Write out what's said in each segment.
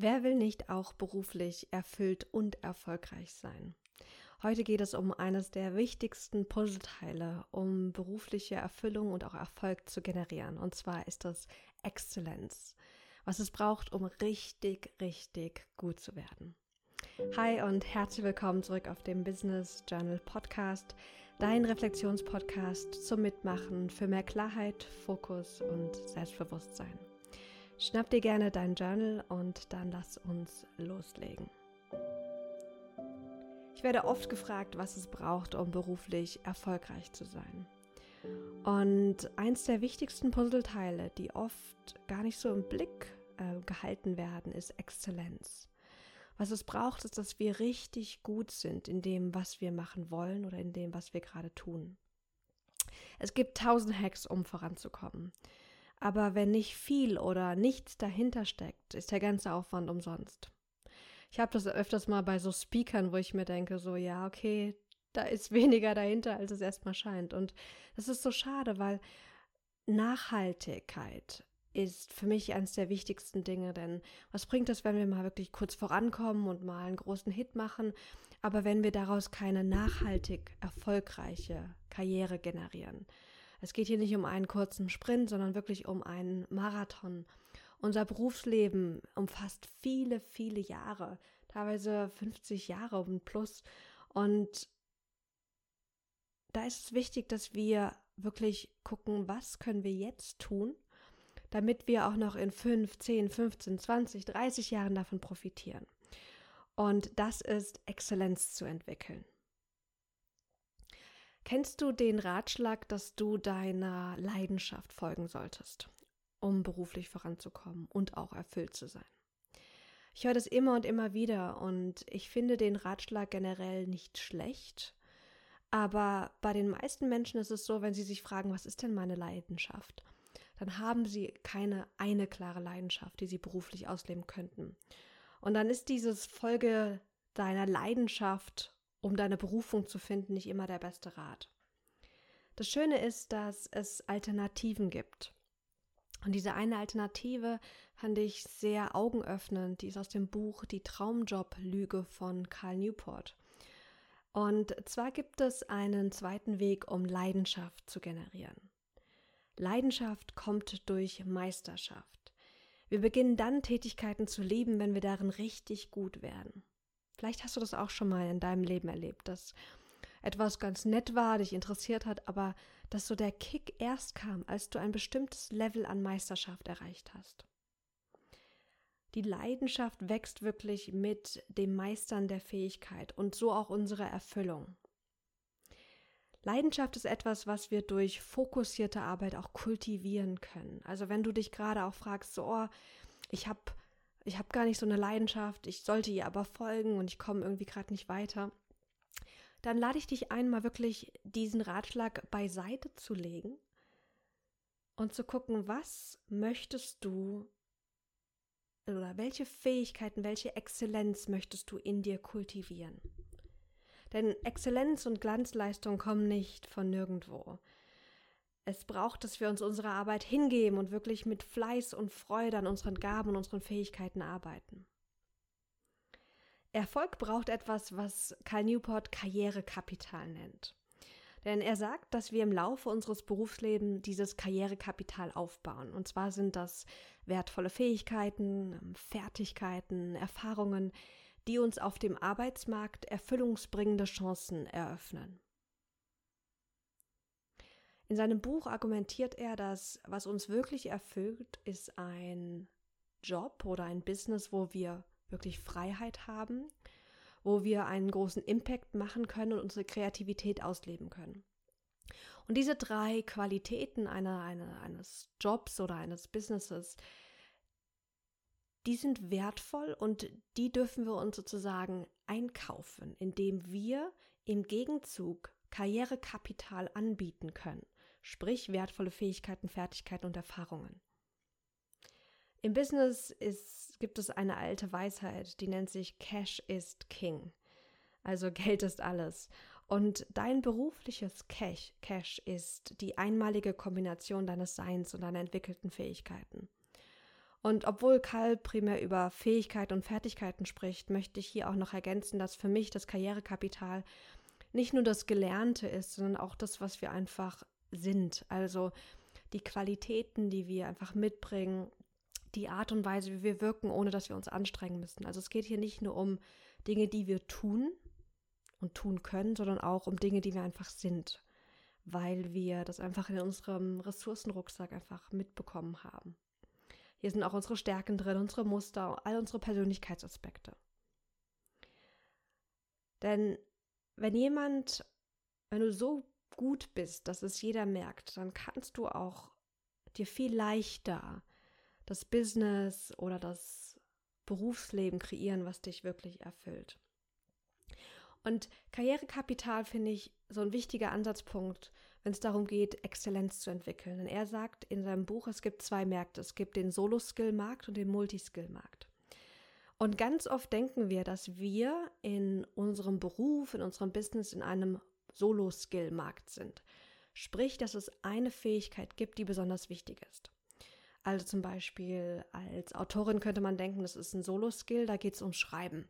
Wer will nicht auch beruflich erfüllt und erfolgreich sein? Heute geht es um eines der wichtigsten Puzzleteile, um berufliche Erfüllung und auch Erfolg zu generieren. Und zwar ist das Exzellenz, was es braucht, um richtig, richtig gut zu werden. Hi und herzlich willkommen zurück auf dem Business Journal Podcast, dein Reflexionspodcast zum Mitmachen für mehr Klarheit, Fokus und Selbstbewusstsein. Schnapp dir gerne dein Journal und dann lass uns loslegen. Ich werde oft gefragt, was es braucht, um beruflich erfolgreich zu sein. Und eins der wichtigsten Puzzleteile, die oft gar nicht so im Blick äh, gehalten werden, ist Exzellenz. Was es braucht, ist, dass wir richtig gut sind in dem, was wir machen wollen oder in dem, was wir gerade tun. Es gibt tausend Hacks, um voranzukommen. Aber wenn nicht viel oder nichts dahinter steckt, ist der ganze Aufwand umsonst. Ich habe das öfters mal bei so Speakern, wo ich mir denke, so ja, okay, da ist weniger dahinter, als es erstmal scheint. Und das ist so schade, weil Nachhaltigkeit ist für mich eines der wichtigsten Dinge, denn was bringt es, wenn wir mal wirklich kurz vorankommen und mal einen großen Hit machen, aber wenn wir daraus keine nachhaltig erfolgreiche Karriere generieren? Es geht hier nicht um einen kurzen Sprint, sondern wirklich um einen Marathon. Unser Berufsleben umfasst viele, viele Jahre, teilweise 50 Jahre und plus. Und da ist es wichtig, dass wir wirklich gucken, was können wir jetzt tun, damit wir auch noch in 5, 10, 15, 20, 30 Jahren davon profitieren. Und das ist Exzellenz zu entwickeln. Kennst du den Ratschlag, dass du deiner Leidenschaft folgen solltest, um beruflich voranzukommen und auch erfüllt zu sein? Ich höre das immer und immer wieder und ich finde den Ratschlag generell nicht schlecht. Aber bei den meisten Menschen ist es so, wenn sie sich fragen, was ist denn meine Leidenschaft? Dann haben sie keine eine klare Leidenschaft, die sie beruflich ausleben könnten. Und dann ist dieses Folge deiner Leidenschaft um deine Berufung zu finden, nicht immer der beste Rat. Das Schöne ist, dass es Alternativen gibt. Und diese eine Alternative fand ich sehr augenöffnend. Die ist aus dem Buch Die Traumjob-Lüge von Carl Newport. Und zwar gibt es einen zweiten Weg, um Leidenschaft zu generieren. Leidenschaft kommt durch Meisterschaft. Wir beginnen dann Tätigkeiten zu lieben, wenn wir darin richtig gut werden. Vielleicht hast du das auch schon mal in deinem Leben erlebt, dass etwas ganz nett war, dich interessiert hat, aber dass so der Kick erst kam, als du ein bestimmtes Level an Meisterschaft erreicht hast. Die Leidenschaft wächst wirklich mit dem Meistern der Fähigkeit und so auch unsere Erfüllung. Leidenschaft ist etwas, was wir durch fokussierte Arbeit auch kultivieren können. Also wenn du dich gerade auch fragst, so, oh, ich habe ich habe gar nicht so eine Leidenschaft, ich sollte ihr aber folgen und ich komme irgendwie gerade nicht weiter, dann lade ich dich ein, mal wirklich diesen Ratschlag beiseite zu legen und zu gucken, was möchtest du oder welche Fähigkeiten, welche Exzellenz möchtest du in dir kultivieren. Denn Exzellenz und Glanzleistung kommen nicht von nirgendwo. Es braucht, dass wir uns unserer Arbeit hingeben und wirklich mit Fleiß und Freude an unseren Gaben und unseren Fähigkeiten arbeiten. Erfolg braucht etwas, was Karl Newport Karrierekapital nennt. Denn er sagt, dass wir im Laufe unseres Berufslebens dieses Karrierekapital aufbauen. Und zwar sind das wertvolle Fähigkeiten, Fertigkeiten, Erfahrungen, die uns auf dem Arbeitsmarkt erfüllungsbringende Chancen eröffnen. In seinem Buch argumentiert er, dass was uns wirklich erfüllt, ist ein Job oder ein Business, wo wir wirklich Freiheit haben, wo wir einen großen Impact machen können und unsere Kreativität ausleben können. Und diese drei Qualitäten einer, einer, eines Jobs oder eines Businesses, die sind wertvoll und die dürfen wir uns sozusagen einkaufen, indem wir im Gegenzug Karrierekapital anbieten können sprich wertvolle Fähigkeiten, Fertigkeiten und Erfahrungen. Im Business ist, gibt es eine alte Weisheit, die nennt sich Cash ist King. Also Geld ist alles. Und dein berufliches Cash, Cash ist die einmalige Kombination deines Seins und deiner entwickelten Fähigkeiten. Und obwohl Karl primär über Fähigkeiten und Fertigkeiten spricht, möchte ich hier auch noch ergänzen, dass für mich das Karrierekapital nicht nur das Gelernte ist, sondern auch das, was wir einfach sind. Also die Qualitäten, die wir einfach mitbringen, die Art und Weise, wie wir wirken, ohne dass wir uns anstrengen müssen. Also es geht hier nicht nur um Dinge, die wir tun und tun können, sondern auch um Dinge, die wir einfach sind, weil wir das einfach in unserem Ressourcenrucksack einfach mitbekommen haben. Hier sind auch unsere Stärken drin, unsere Muster, all unsere Persönlichkeitsaspekte. Denn wenn jemand, wenn du so gut bist, dass es jeder merkt, dann kannst du auch dir viel leichter das Business oder das Berufsleben kreieren, was dich wirklich erfüllt. Und Karrierekapital finde ich so ein wichtiger Ansatzpunkt, wenn es darum geht, Exzellenz zu entwickeln. Denn er sagt in seinem Buch, es gibt zwei Märkte. Es gibt den Solo-Skill-Markt und den Multiskill-Markt. Und ganz oft denken wir, dass wir in unserem Beruf, in unserem Business in einem Solo-Skill-Markt sind. Sprich, dass es eine Fähigkeit gibt, die besonders wichtig ist. Also zum Beispiel als Autorin könnte man denken, das ist ein Solo-Skill, da geht es ums Schreiben.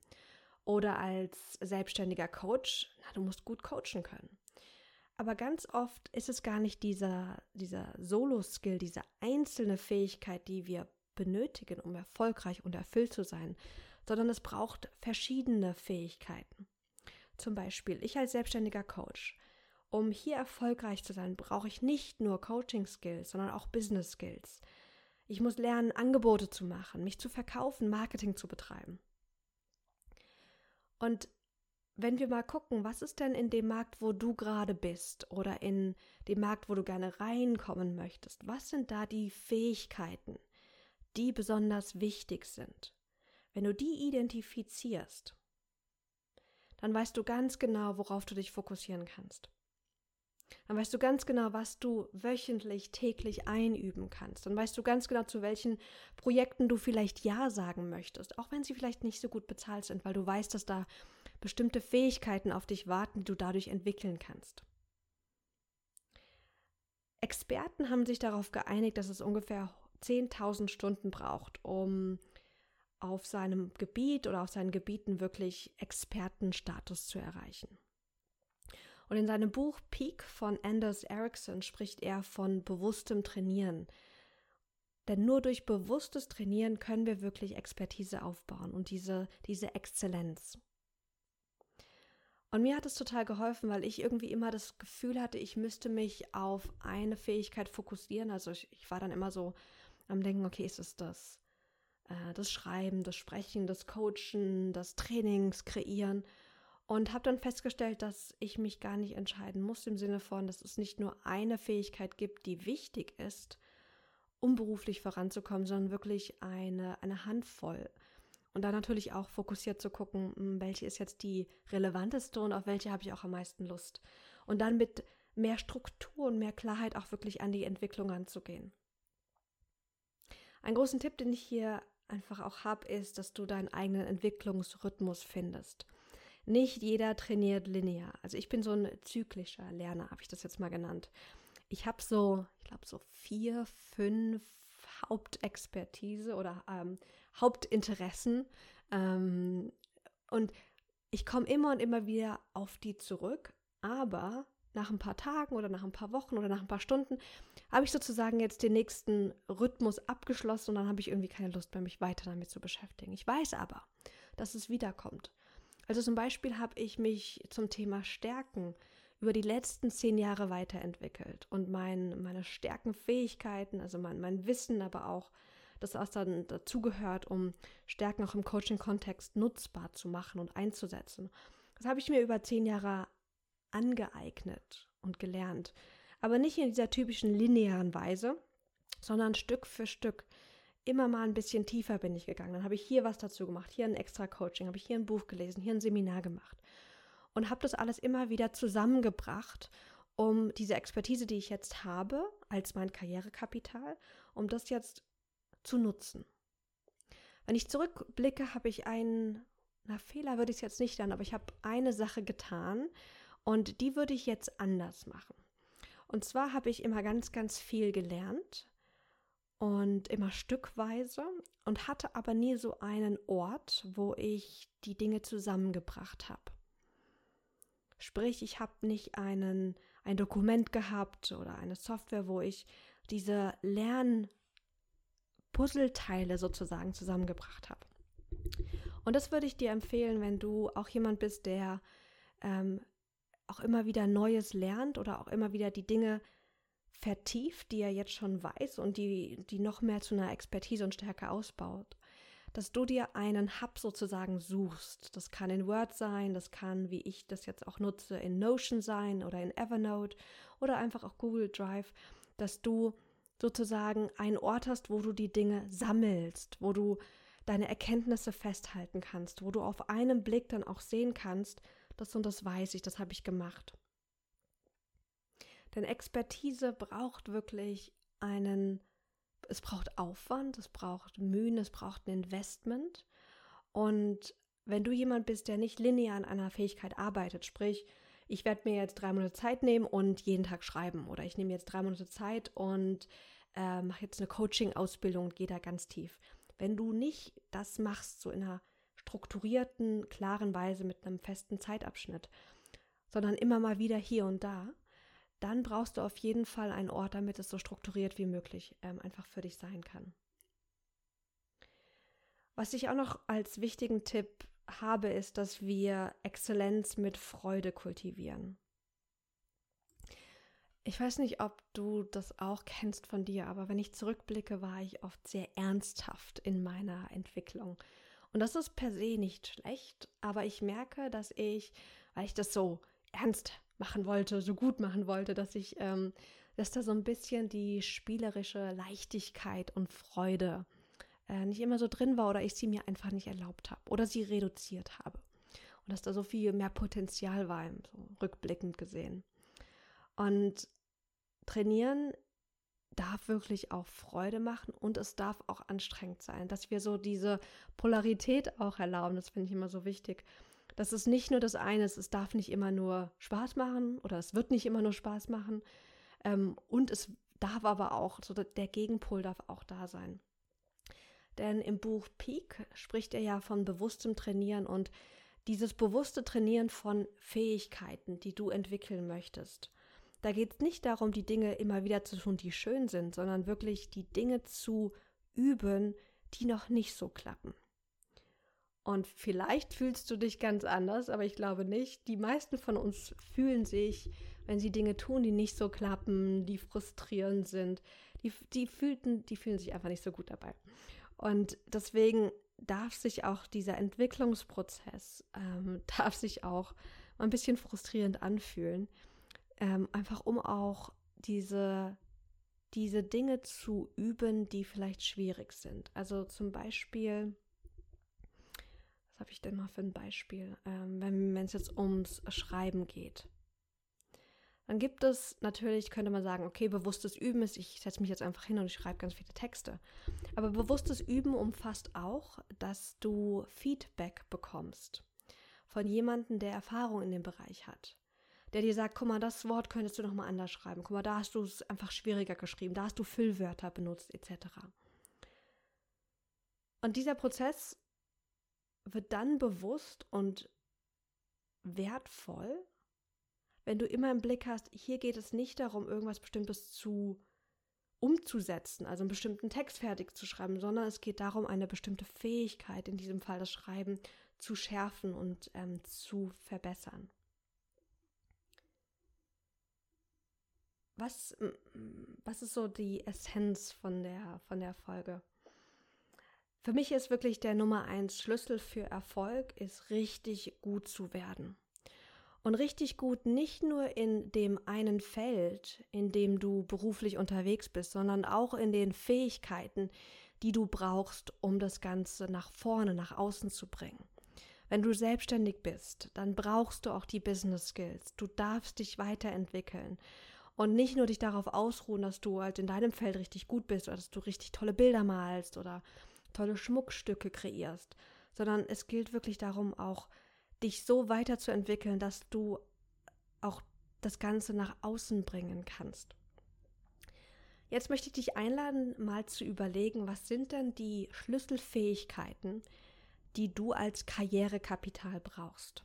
Oder als selbstständiger Coach, na, du musst gut coachen können. Aber ganz oft ist es gar nicht dieser, dieser Solo-Skill, diese einzelne Fähigkeit, die wir benötigen, um erfolgreich und erfüllt zu sein, sondern es braucht verschiedene Fähigkeiten. Zum Beispiel, ich als selbstständiger Coach. Um hier erfolgreich zu sein, brauche ich nicht nur Coaching-Skills, sondern auch Business-Skills. Ich muss lernen, Angebote zu machen, mich zu verkaufen, Marketing zu betreiben. Und wenn wir mal gucken, was ist denn in dem Markt, wo du gerade bist oder in dem Markt, wo du gerne reinkommen möchtest, was sind da die Fähigkeiten, die besonders wichtig sind? Wenn du die identifizierst, dann weißt du ganz genau, worauf du dich fokussieren kannst. Dann weißt du ganz genau, was du wöchentlich, täglich einüben kannst. Dann weißt du ganz genau, zu welchen Projekten du vielleicht Ja sagen möchtest, auch wenn sie vielleicht nicht so gut bezahlt sind, weil du weißt, dass da bestimmte Fähigkeiten auf dich warten, die du dadurch entwickeln kannst. Experten haben sich darauf geeinigt, dass es ungefähr 10.000 Stunden braucht, um auf seinem Gebiet oder auf seinen Gebieten wirklich Expertenstatus zu erreichen. Und in seinem Buch Peak von Anders Ericsson spricht er von bewusstem Trainieren. Denn nur durch bewusstes Trainieren können wir wirklich Expertise aufbauen und diese, diese Exzellenz. Und mir hat es total geholfen, weil ich irgendwie immer das Gefühl hatte, ich müsste mich auf eine Fähigkeit fokussieren. Also ich, ich war dann immer so am Denken, okay, ist es das? Äh, das Schreiben, das Sprechen, das Coachen, das Trainings, Kreieren. Und habe dann festgestellt, dass ich mich gar nicht entscheiden muss, im Sinne von, dass es nicht nur eine Fähigkeit gibt, die wichtig ist, um beruflich voranzukommen, sondern wirklich eine, eine Handvoll. Und dann natürlich auch fokussiert zu gucken, hm, welche ist jetzt die relevanteste und auf welche habe ich auch am meisten Lust. Und dann mit mehr Struktur und mehr Klarheit auch wirklich an die Entwicklung anzugehen. Ein großen Tipp, den ich hier einfach auch habe, ist, dass du deinen eigenen Entwicklungsrhythmus findest. Nicht jeder trainiert linear. Also ich bin so ein zyklischer Lerner, habe ich das jetzt mal genannt. Ich habe so, ich glaube, so vier, fünf Hauptexpertise oder ähm, Hauptinteressen. Ähm, und ich komme immer und immer wieder auf die zurück, aber nach ein paar Tagen oder nach ein paar Wochen oder nach ein paar Stunden habe ich sozusagen jetzt den nächsten Rhythmus abgeschlossen und dann habe ich irgendwie keine Lust mehr, mich weiter damit zu beschäftigen. Ich weiß aber, dass es wiederkommt. Also zum Beispiel habe ich mich zum Thema Stärken über die letzten zehn Jahre weiterentwickelt und mein, meine Stärkenfähigkeiten, also mein, mein Wissen, aber auch das, was dann dazugehört, um Stärken auch im Coaching-Kontext nutzbar zu machen und einzusetzen. Das habe ich mir über zehn Jahre angeeignet und gelernt. Aber nicht in dieser typischen linearen Weise, sondern Stück für Stück immer mal ein bisschen tiefer bin ich gegangen. Dann habe ich hier was dazu gemacht, hier ein extra Coaching, habe ich hier ein Buch gelesen, hier ein Seminar gemacht und habe das alles immer wieder zusammengebracht, um diese Expertise, die ich jetzt habe, als mein Karrierekapital, um das jetzt zu nutzen. Wenn ich zurückblicke, habe ich einen, na Fehler würde ich es jetzt nicht dann, aber ich habe eine Sache getan und die würde ich jetzt anders machen. Und zwar habe ich immer ganz, ganz viel gelernt und immer stückweise und hatte aber nie so einen Ort, wo ich die Dinge zusammengebracht habe. Sprich, ich habe nicht einen, ein Dokument gehabt oder eine Software, wo ich diese Lernpuzzleteile sozusagen zusammengebracht habe. Und das würde ich dir empfehlen, wenn du auch jemand bist, der ähm, auch immer wieder Neues lernt oder auch immer wieder die Dinge vertieft, die er jetzt schon weiß und die, die noch mehr zu einer Expertise und Stärke ausbaut. Dass du dir einen Hub sozusagen suchst. Das kann in Word sein, das kann, wie ich das jetzt auch nutze, in Notion sein oder in Evernote oder einfach auch Google Drive, dass du sozusagen einen Ort hast, wo du die Dinge sammelst, wo du deine Erkenntnisse festhalten kannst, wo du auf einen Blick dann auch sehen kannst, das und das weiß ich, das habe ich gemacht. Denn Expertise braucht wirklich einen, es braucht Aufwand, es braucht Mühen, es braucht ein Investment. Und wenn du jemand bist, der nicht linear an einer Fähigkeit arbeitet, sprich, ich werde mir jetzt drei Monate Zeit nehmen und jeden Tag schreiben oder ich nehme jetzt drei Monate Zeit und äh, mache jetzt eine Coaching-Ausbildung und gehe da ganz tief. Wenn du nicht das machst, so in einer strukturierten, klaren Weise mit einem festen Zeitabschnitt, sondern immer mal wieder hier und da, dann brauchst du auf jeden Fall einen Ort, damit es so strukturiert wie möglich ähm, einfach für dich sein kann. Was ich auch noch als wichtigen Tipp habe, ist, dass wir Exzellenz mit Freude kultivieren. Ich weiß nicht, ob du das auch kennst von dir, aber wenn ich zurückblicke, war ich oft sehr ernsthaft in meiner Entwicklung. Und das ist per se nicht schlecht, aber ich merke, dass ich, weil ich das so ernst machen wollte, so gut machen wollte, dass ich, ähm, dass da so ein bisschen die spielerische Leichtigkeit und Freude äh, nicht immer so drin war oder ich sie mir einfach nicht erlaubt habe oder sie reduziert habe. Und dass da so viel mehr Potenzial war, so rückblickend gesehen. Und trainieren darf wirklich auch Freude machen und es darf auch anstrengend sein, dass wir so diese Polarität auch erlauben. Das finde ich immer so wichtig. Dass es nicht nur das eine ist, es darf nicht immer nur Spaß machen oder es wird nicht immer nur Spaß machen. Ähm, und es darf aber auch, so der Gegenpol darf auch da sein. Denn im Buch Peak spricht er ja von bewusstem Trainieren und dieses bewusste Trainieren von Fähigkeiten, die du entwickeln möchtest. Da geht es nicht darum, die Dinge immer wieder zu tun, die schön sind, sondern wirklich die Dinge zu üben, die noch nicht so klappen. Und vielleicht fühlst du dich ganz anders, aber ich glaube nicht. Die meisten von uns fühlen sich, wenn sie Dinge tun, die nicht so klappen, die frustrierend sind, die, die, fühlten, die fühlen sich einfach nicht so gut dabei. Und deswegen darf sich auch dieser Entwicklungsprozess, ähm, darf sich auch ein bisschen frustrierend anfühlen ähm, einfach um auch diese, diese Dinge zu üben, die vielleicht schwierig sind. Also zum Beispiel, was habe ich denn mal für ein Beispiel, ähm, wenn es jetzt ums Schreiben geht. Dann gibt es natürlich, könnte man sagen, okay, bewusstes Üben ist, ich setze mich jetzt einfach hin und ich schreibe ganz viele Texte. Aber bewusstes Üben umfasst auch, dass du Feedback bekommst von jemandem, der Erfahrung in dem Bereich hat der dir sagt, guck mal, das Wort könntest du noch mal anders schreiben. Guck mal, da hast du es einfach schwieriger geschrieben, da hast du Füllwörter benutzt, etc. Und dieser Prozess wird dann bewusst und wertvoll, wenn du immer im Blick hast, hier geht es nicht darum, irgendwas Bestimmtes zu umzusetzen, also einen bestimmten Text fertig zu schreiben, sondern es geht darum, eine bestimmte Fähigkeit, in diesem Fall das Schreiben, zu schärfen und ähm, zu verbessern. Was, was ist so die Essenz von der, von der Folge? Für mich ist wirklich der Nummer eins Schlüssel für Erfolg, ist richtig gut zu werden. Und richtig gut nicht nur in dem einen Feld, in dem du beruflich unterwegs bist, sondern auch in den Fähigkeiten, die du brauchst, um das Ganze nach vorne, nach außen zu bringen. Wenn du selbstständig bist, dann brauchst du auch die Business Skills. Du darfst dich weiterentwickeln. Und nicht nur dich darauf ausruhen, dass du halt in deinem Feld richtig gut bist oder dass du richtig tolle Bilder malst oder tolle Schmuckstücke kreierst, sondern es gilt wirklich darum, auch dich so weiterzuentwickeln, dass du auch das Ganze nach außen bringen kannst. Jetzt möchte ich dich einladen, mal zu überlegen, was sind denn die Schlüsselfähigkeiten, die du als Karrierekapital brauchst.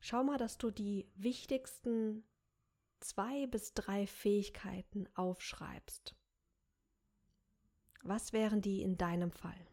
Schau mal, dass du die wichtigsten zwei bis drei Fähigkeiten aufschreibst. Was wären die in deinem Fall?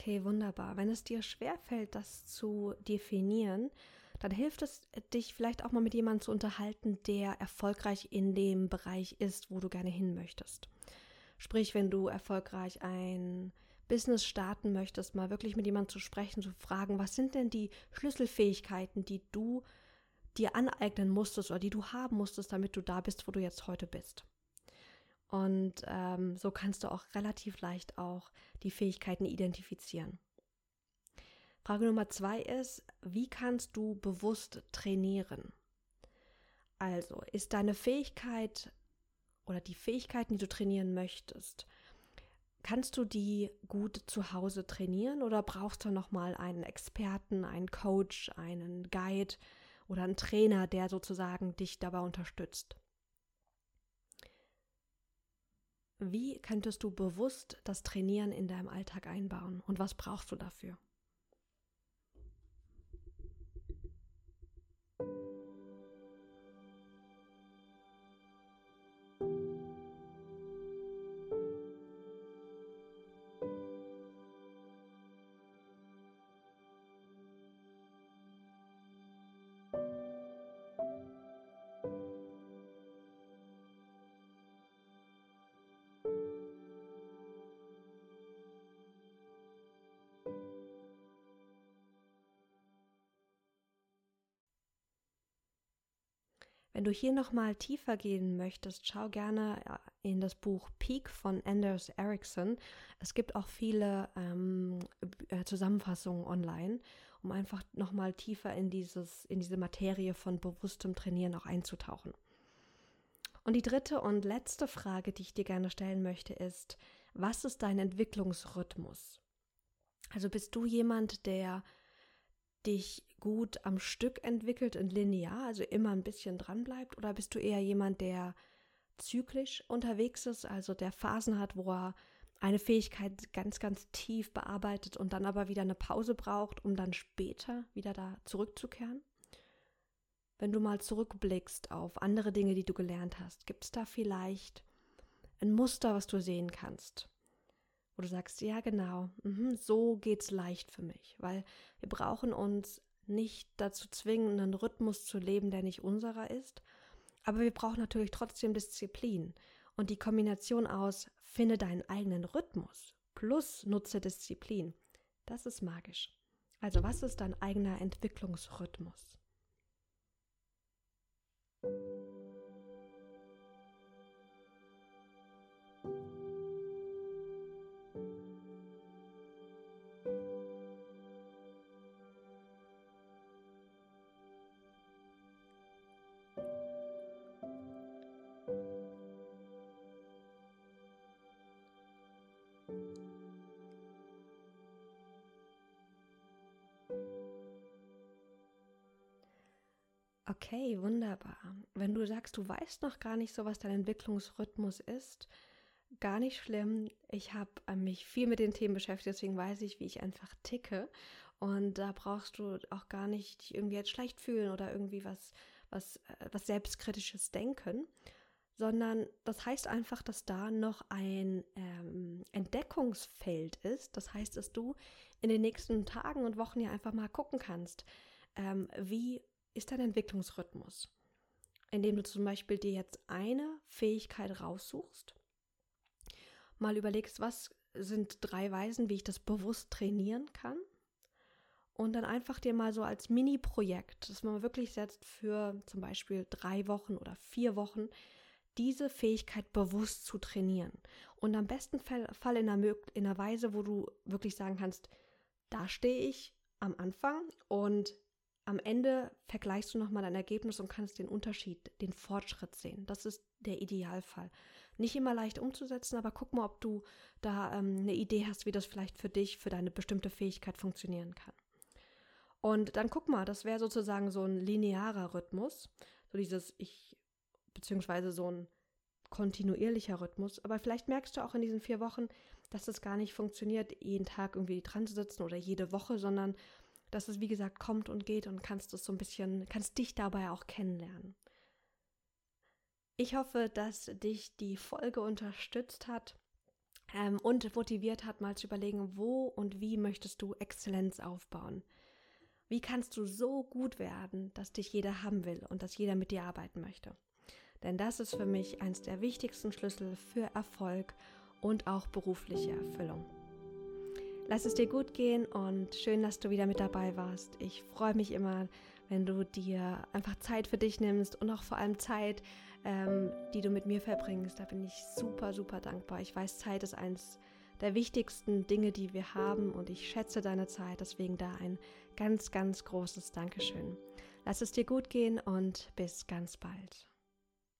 Okay, wunderbar. Wenn es dir schwerfällt, das zu definieren, dann hilft es dich vielleicht auch mal mit jemandem zu unterhalten, der erfolgreich in dem Bereich ist, wo du gerne hin möchtest. Sprich, wenn du erfolgreich ein Business starten möchtest, mal wirklich mit jemandem zu sprechen, zu fragen, was sind denn die Schlüsselfähigkeiten, die du dir aneignen musstest oder die du haben musstest, damit du da bist, wo du jetzt heute bist. Und ähm, so kannst du auch relativ leicht auch die Fähigkeiten identifizieren. Frage Nummer zwei ist, wie kannst du bewusst trainieren? Also, ist deine Fähigkeit oder die Fähigkeiten, die du trainieren möchtest, kannst du die gut zu Hause trainieren oder brauchst du nochmal einen Experten, einen Coach, einen Guide oder einen Trainer, der sozusagen dich dabei unterstützt? Wie könntest du bewusst das Trainieren in deinem Alltag einbauen und was brauchst du dafür? Wenn du hier nochmal tiefer gehen möchtest, schau gerne äh, in das Buch Peak von Anders Ericsson. Es gibt auch viele ähm, äh, Zusammenfassungen online, um einfach nochmal tiefer in, dieses, in diese Materie von bewusstem Trainieren auch einzutauchen. Und die dritte und letzte Frage, die ich dir gerne stellen möchte, ist, was ist dein Entwicklungsrhythmus? Also bist du jemand, der dich gut am Stück entwickelt und linear, also immer ein bisschen dran bleibt? Oder bist du eher jemand, der zyklisch unterwegs ist, also der Phasen hat, wo er eine Fähigkeit ganz, ganz tief bearbeitet und dann aber wieder eine Pause braucht, um dann später wieder da zurückzukehren? Wenn du mal zurückblickst auf andere Dinge, die du gelernt hast, gibt es da vielleicht ein Muster, was du sehen kannst? Wo du sagst, ja genau, mh, so geht's leicht für mich, weil wir brauchen uns nicht dazu zwingen, einen Rhythmus zu leben, der nicht unserer ist. Aber wir brauchen natürlich trotzdem Disziplin. Und die Kombination aus finde deinen eigenen Rhythmus plus nutze Disziplin, das ist magisch. Also was ist dein eigener Entwicklungsrhythmus? Okay, wunderbar. Wenn du sagst, du weißt noch gar nicht so, was dein Entwicklungsrhythmus ist, gar nicht schlimm. Ich habe äh, mich viel mit den Themen beschäftigt, deswegen weiß ich, wie ich einfach ticke. Und da brauchst du auch gar nicht dich irgendwie jetzt schlecht fühlen oder irgendwie was, was, äh, was Selbstkritisches denken, sondern das heißt einfach, dass da noch ein ähm, Entdeckungsfeld ist. Das heißt, dass du in den nächsten Tagen und Wochen ja einfach mal gucken kannst, ähm, wie ist dein Entwicklungsrhythmus, indem du zum Beispiel dir jetzt eine Fähigkeit raussuchst, mal überlegst, was sind drei Weisen, wie ich das bewusst trainieren kann und dann einfach dir mal so als Mini-Projekt, dass man wirklich setzt für zum Beispiel drei Wochen oder vier Wochen, diese Fähigkeit bewusst zu trainieren. Und am besten Fall in einer, in einer Weise, wo du wirklich sagen kannst, da stehe ich am Anfang und am Ende vergleichst du nochmal dein Ergebnis und kannst den Unterschied, den Fortschritt sehen. Das ist der Idealfall. Nicht immer leicht umzusetzen, aber guck mal, ob du da ähm, eine Idee hast, wie das vielleicht für dich, für deine bestimmte Fähigkeit funktionieren kann. Und dann guck mal, das wäre sozusagen so ein linearer Rhythmus, so dieses ich, beziehungsweise so ein kontinuierlicher Rhythmus. Aber vielleicht merkst du auch in diesen vier Wochen, dass es gar nicht funktioniert, jeden Tag irgendwie dran zu sitzen oder jede Woche, sondern dass es, wie gesagt, kommt und geht und kannst es so ein bisschen, kannst dich dabei auch kennenlernen. Ich hoffe, dass dich die Folge unterstützt hat ähm, und motiviert hat, mal zu überlegen, wo und wie möchtest du Exzellenz aufbauen. Wie kannst du so gut werden, dass dich jeder haben will und dass jeder mit dir arbeiten möchte? Denn das ist für mich eines der wichtigsten Schlüssel für Erfolg und auch berufliche Erfüllung. Lass es dir gut gehen und schön, dass du wieder mit dabei warst. Ich freue mich immer, wenn du dir einfach Zeit für dich nimmst und auch vor allem Zeit, ähm, die du mit mir verbringst. Da bin ich super, super dankbar. Ich weiß, Zeit ist eins der wichtigsten Dinge, die wir haben und ich schätze deine Zeit. Deswegen da ein ganz, ganz großes Dankeschön. Lass es dir gut gehen und bis ganz bald.